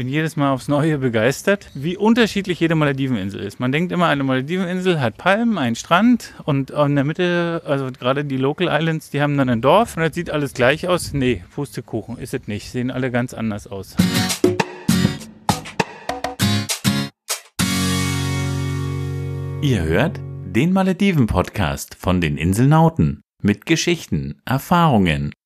bin jedes Mal aufs Neue begeistert, wie unterschiedlich jede Malediveninsel ist. Man denkt immer, eine Malediveninsel hat Palmen, einen Strand und in der Mitte, also gerade die Local Islands, die haben dann ein Dorf und das sieht alles gleich aus. Nee, Pustekuchen ist es nicht. Sehen alle ganz anders aus. Ihr hört den Malediven-Podcast von den Inselnauten mit Geschichten, Erfahrungen,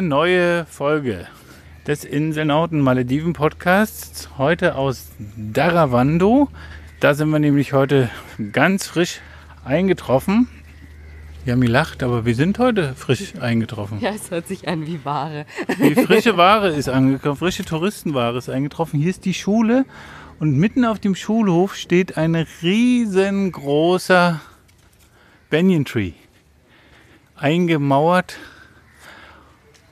Eine neue Folge des Inselnauten Malediven Podcasts. Heute aus Daravando. Da sind wir nämlich heute ganz frisch eingetroffen. Wir haben gelacht, aber wir sind heute frisch eingetroffen. Ja, es hört sich an wie Ware. Die frische Ware ist angekommen, frische Touristenware ist eingetroffen. Hier ist die Schule und mitten auf dem Schulhof steht ein riesengroßer Banyan Tree. Eingemauert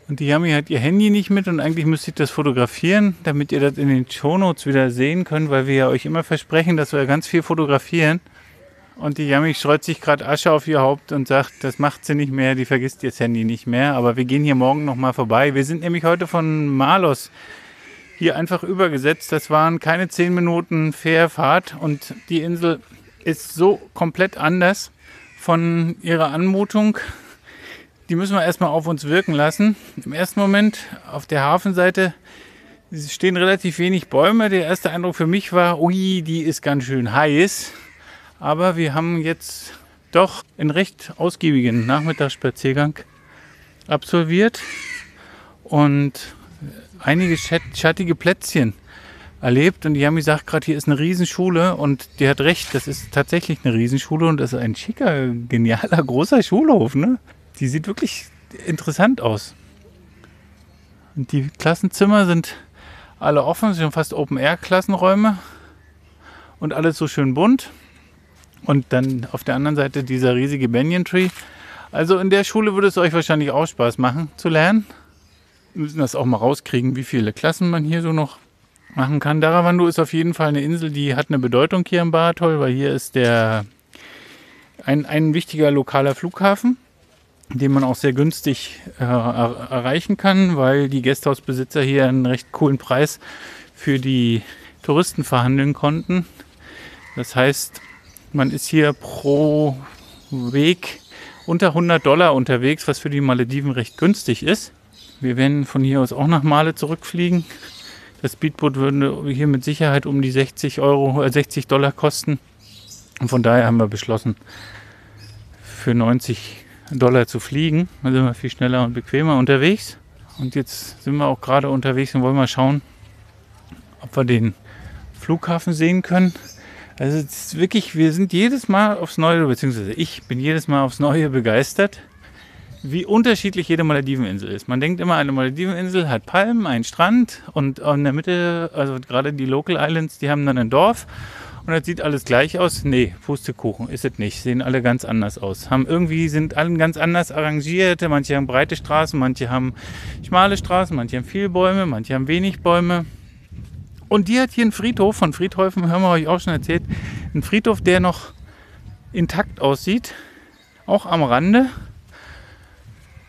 und die Yami hat ihr Handy nicht mit und eigentlich müsste ich das fotografieren, damit ihr das in den Shownotes wieder sehen könnt, weil wir ja euch immer versprechen, dass wir ganz viel fotografieren. Und die Yami streut sich gerade Asche auf ihr Haupt und sagt, das macht sie nicht mehr, die vergisst ihr Handy nicht mehr. Aber wir gehen hier morgen nochmal vorbei. Wir sind nämlich heute von Malos hier einfach übergesetzt. Das waren keine zehn Minuten Fährfahrt und die Insel ist so komplett anders von ihrer Anmutung die müssen wir erstmal auf uns wirken lassen. Im ersten Moment auf der Hafenseite stehen relativ wenig Bäume. Der erste Eindruck für mich war, ui, die ist ganz schön heiß. Aber wir haben jetzt doch einen recht ausgiebigen Nachmittagsspaziergang absolviert und einige schattige Plätzchen erlebt. Und die haben gesagt, gerade hier ist eine Riesenschule und die hat recht, das ist tatsächlich eine Riesenschule und das ist ein schicker, genialer, großer Schulhof. Ne? Die sieht wirklich interessant aus. Und die Klassenzimmer sind alle offen, sind fast Open-Air-Klassenräume und alles so schön bunt. Und dann auf der anderen Seite dieser riesige Banyan Tree. Also in der Schule würde es euch wahrscheinlich auch Spaß machen zu lernen. Wir müssen das auch mal rauskriegen, wie viele Klassen man hier so noch machen kann. Daravandu ist auf jeden Fall eine Insel, die hat eine Bedeutung hier im Baratoll, weil hier ist der ein, ein wichtiger lokaler Flughafen den man auch sehr günstig äh, er erreichen kann, weil die Gästehausbesitzer hier einen recht coolen Preis für die Touristen verhandeln konnten. Das heißt, man ist hier pro Weg unter 100 Dollar unterwegs, was für die Malediven recht günstig ist. Wir werden von hier aus auch nach Male zurückfliegen. Das Speedboot würde hier mit Sicherheit um die 60 Euro, äh 60 Dollar kosten. Und von daher haben wir beschlossen, für 90 Dollar zu fliegen. Dann sind wir viel schneller und bequemer unterwegs. Und jetzt sind wir auch gerade unterwegs und wollen mal schauen, ob wir den Flughafen sehen können. Also es ist wirklich, wir sind jedes Mal aufs Neue, beziehungsweise ich bin jedes Mal aufs Neue begeistert, wie unterschiedlich jede Malediveninsel ist. Man denkt immer, eine Malediveninsel hat Palmen, einen Strand und in der Mitte, also gerade die Local Islands, die haben dann ein Dorf und das sieht alles gleich aus. Nee, Pustekuchen ist es nicht. Sehen alle ganz anders aus. Haben irgendwie sind alle ganz anders arrangiert. Manche haben breite Straßen, manche haben schmale Straßen, manche haben viele Bäume, manche haben wenig Bäume. Und die hat hier einen Friedhof. Von Friedhöfen haben wir euch auch schon erzählt. Ein Friedhof, der noch intakt aussieht. Auch am Rande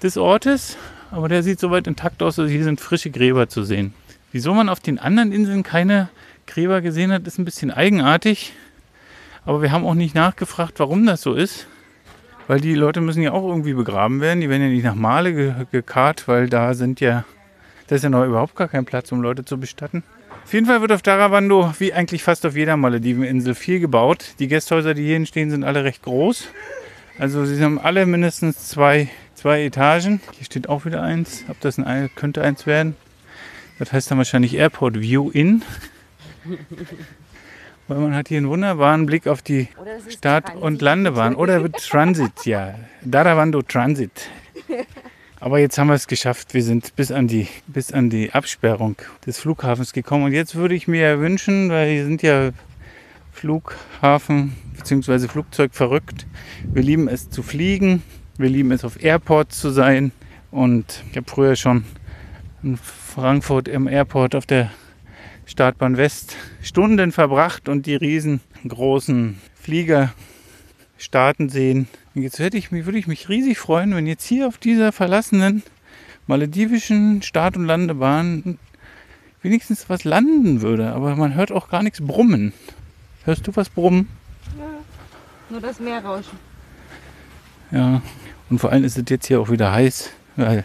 des Ortes. Aber der sieht soweit intakt aus, also hier sind frische Gräber zu sehen. Wieso man auf den anderen Inseln keine Gräber gesehen hat, ist ein bisschen eigenartig. Aber wir haben auch nicht nachgefragt, warum das so ist. Weil die Leute müssen ja auch irgendwie begraben werden. Die werden ja nicht nach Male ge gekarrt, weil da sind ja, da ist ja noch überhaupt gar kein Platz, um Leute zu bestatten. Auf jeden Fall wird auf Daravando, wie eigentlich fast auf jeder Malediveninsel, viel gebaut. Die Gästhäuser, die hier stehen, sind alle recht groß. Also sie haben alle mindestens zwei, zwei Etagen. Hier steht auch wieder eins. Ob das ein, könnte eins werden. Das heißt dann wahrscheinlich Airport View In. weil man hat hier einen wunderbaren Blick auf die Start- Transit. und Landebahn. Oder Transit, ja. Daravando Transit. Aber jetzt haben wir es geschafft. Wir sind bis an, die, bis an die Absperrung des Flughafens gekommen. Und jetzt würde ich mir wünschen, weil wir sind ja Flughafen bzw. Flugzeug verrückt. Wir lieben es zu fliegen. Wir lieben es auf Airports zu sein. Und ich habe früher schon in Frankfurt im Airport auf der Startbahn West Stunden verbracht und die riesengroßen Flieger starten sehen. Und jetzt hätte ich mich, würde ich mich riesig freuen, wenn jetzt hier auf dieser verlassenen maledivischen Start- und Landebahn wenigstens was landen würde. Aber man hört auch gar nichts brummen. Hörst du was brummen? Nur das Meerrauschen. Ja. Und vor allem ist es jetzt hier auch wieder heiß, weil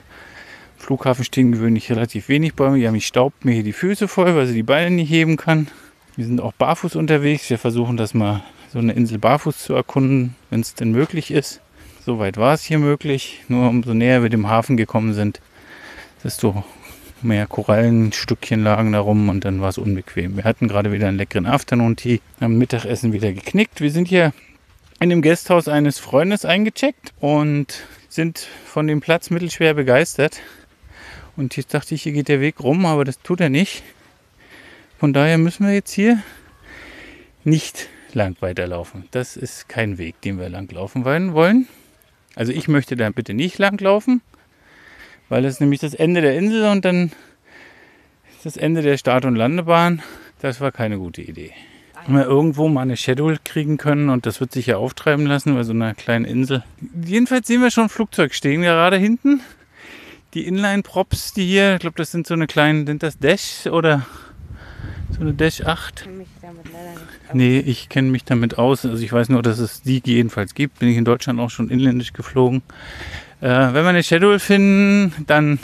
Flughafen stehen gewöhnlich relativ wenig Bäume. Ja, mich staubt mir hier die Füße voll, weil sie die Beine nicht heben kann. Wir sind auch barfuß unterwegs. Wir versuchen das mal so eine Insel barfuß zu erkunden, wenn es denn möglich ist. Soweit war es hier möglich. Nur umso näher wir dem Hafen gekommen sind, desto mehr Korallenstückchen lagen da rum und dann war es unbequem. Wir hatten gerade wieder einen leckeren Afternoon Tea, haben Mittagessen wieder geknickt. Wir sind hier in dem Gasthaus eines Freundes eingecheckt und sind von dem Platz mittelschwer begeistert. Und jetzt dachte ich, hier geht der Weg rum, aber das tut er nicht. Von daher müssen wir jetzt hier nicht lang weiterlaufen. Das ist kein Weg, den wir lang laufen wollen. Also ich möchte da bitte nicht lang laufen, weil das ist nämlich das Ende der Insel und dann das Ende der Start- und Landebahn. Das war keine gute Idee. Wenn wir irgendwo mal eine Schedule kriegen können und das wird sich ja auftreiben lassen bei so einer kleinen Insel. Jedenfalls sehen wir schon ein Flugzeug stehen gerade hinten. Die Inline-Props, die hier, ich glaube, das sind so eine kleinen, sind das Dash oder so eine Dash 8? Ich kenn mich damit leider nicht aus. Nee, ich kenne mich damit aus. Also ich weiß nur, dass es die jedenfalls gibt. Bin ich in Deutschland auch schon inländisch geflogen. Äh, wenn wir eine Schedule finden, dann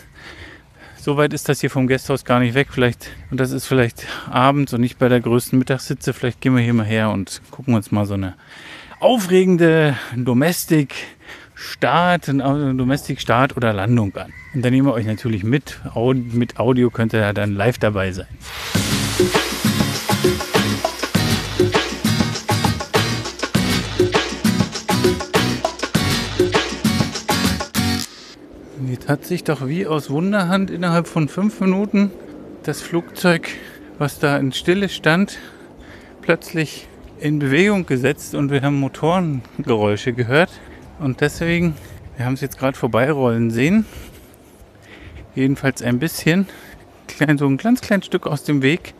soweit ist das hier vom Gasthaus gar nicht weg. Vielleicht, und das ist vielleicht abends und nicht bei der größten Mittagssitze. Vielleicht gehen wir hier mal her und gucken uns mal so eine aufregende Domestic Start, eine Domestic Start oder Landung an. Und dann nehmen wir euch natürlich mit. Mit Audio könnt ihr dann live dabei sein. Jetzt hat sich doch wie aus Wunderhand innerhalb von fünf Minuten das Flugzeug, was da in Stille stand, plötzlich in Bewegung gesetzt und wir haben Motorengeräusche gehört. Und deswegen, wir haben es jetzt gerade vorbeirollen sehen. Jedenfalls ein bisschen, klein, so ein ganz kleines Stück aus dem Weg.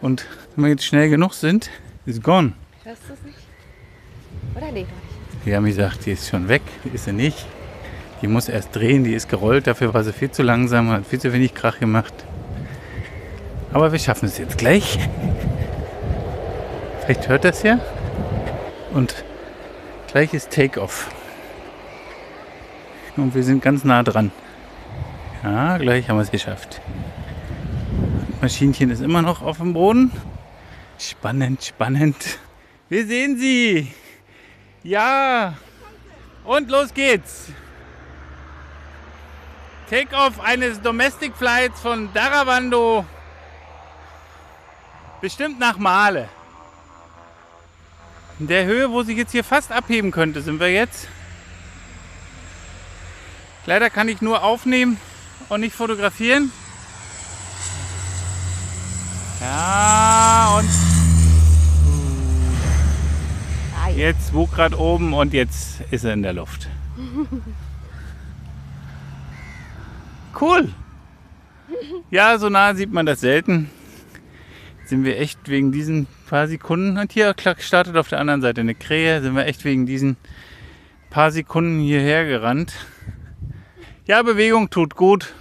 Und wenn wir jetzt schnell genug sind, ist gone. Hörst du es nicht? Oder nee. Wir haben gesagt, die ist schon weg, ist sie nicht. Die muss erst drehen, die ist gerollt, dafür war sie viel zu langsam, hat viel zu wenig Krach gemacht. Aber wir schaffen es jetzt gleich. Vielleicht hört das ja. Und gleich ist Take-Off. Und wir sind ganz nah dran. Ja, gleich haben wir es geschafft. Maschinchen ist immer noch auf dem Boden. Spannend, spannend. Wir sehen sie. Ja. Und los geht's. Take-off eines Domestic Flights von Daravando. Bestimmt nach Male. In der Höhe, wo sich jetzt hier fast abheben könnte, sind wir jetzt. Leider kann ich nur aufnehmen und nicht fotografieren. Ja, und. Jetzt wo gerade oben und jetzt ist er in der Luft. Cool. Ja, so nah sieht man das selten. Sind wir echt wegen diesen paar Sekunden, und hier klack, startet auf der anderen Seite eine Krähe, sind wir echt wegen diesen paar Sekunden hierher gerannt. Ja, Bewegung tut gut.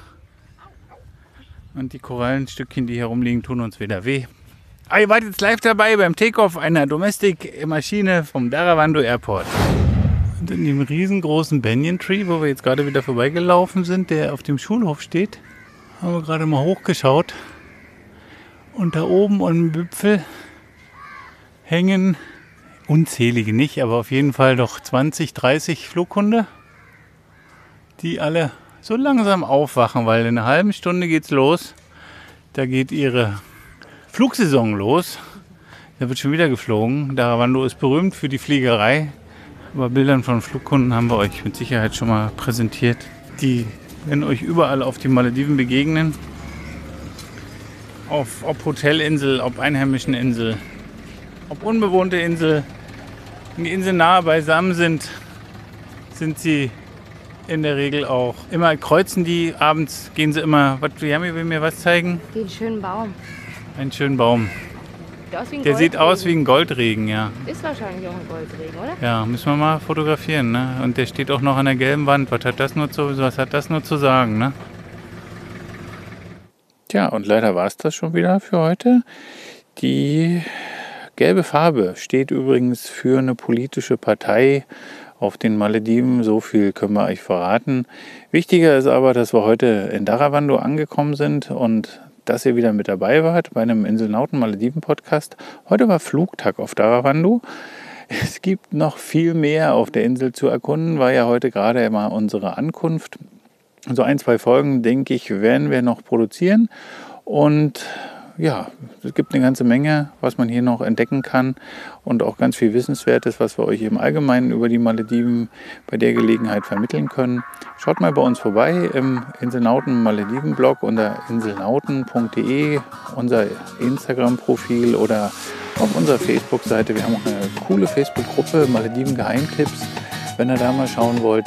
Und die Korallenstückchen, die hier rumliegen, tun uns wieder weh. Ah, ihr wart jetzt live dabei beim Takeoff einer Domestic-Maschine vom Daravando Airport. Und in dem riesengroßen Banyan Tree, wo wir jetzt gerade wieder vorbeigelaufen sind, der auf dem Schulhof steht, haben wir gerade mal hochgeschaut. Und da oben am Wipfel hängen unzählige nicht, aber auf jeden Fall doch 20, 30 Flughunde, die alle so langsam aufwachen, weil in einer halben Stunde geht's los. Da geht ihre Flugsaison los. Da wird schon wieder geflogen. Daravando ist berühmt für die Fliegerei. Aber Bildern von Flugkunden haben wir euch mit Sicherheit schon mal präsentiert. Die werden euch überall auf die Malediven begegnen. Auf, ob Hotelinsel, ob einheimischen Insel, ob unbewohnte Insel. Wenn die Inseln nahe beisammen sind, sind sie in der Regel auch immer kreuzen die. Abends gehen sie immer. Was, Yami will mir was zeigen? Den schönen Baum. Einen schönen Baum. Sieht aus wie ein Der sieht aus wie ein Goldregen, ja. Ist wahrscheinlich auch ein Goldregen, oder? Ja, müssen wir mal fotografieren, ne? Und der steht auch noch an der gelben Wand. Was hat das nur zu, was hat das nur zu sagen, ne? Tja, und leider war es das schon wieder für heute. Die gelbe Farbe steht übrigens für eine politische Partei auf den Malediven. So viel können wir euch verraten. Wichtiger ist aber, dass wir heute in Daravando angekommen sind und dass ihr wieder mit dabei wart bei einem Inselnauten Malediven Podcast. Heute war Flugtag auf Daravando. Es gibt noch viel mehr auf der Insel zu erkunden, war ja heute gerade mal unsere Ankunft. So ein, zwei Folgen, denke ich, werden wir noch produzieren. Und ja, es gibt eine ganze Menge, was man hier noch entdecken kann und auch ganz viel Wissenswertes, was wir euch im Allgemeinen über die Malediven bei der Gelegenheit vermitteln können. Schaut mal bei uns vorbei im Inselnauten Malediven Blog unter inselnauten.de, unser Instagram-Profil oder auf unserer Facebook-Seite. Wir haben auch eine coole Facebook-Gruppe Malediven Geheimtipps, wenn ihr da mal schauen wollt.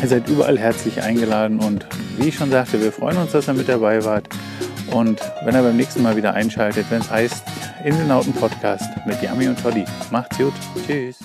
Ihr seid überall herzlich eingeladen und wie ich schon sagte, wir freuen uns, dass ihr mit dabei wart. Und wenn er beim nächsten Mal wieder einschaltet, wenn es heißt Inselnauten Podcast mit Yami und Toddy. Macht's gut. Tschüss.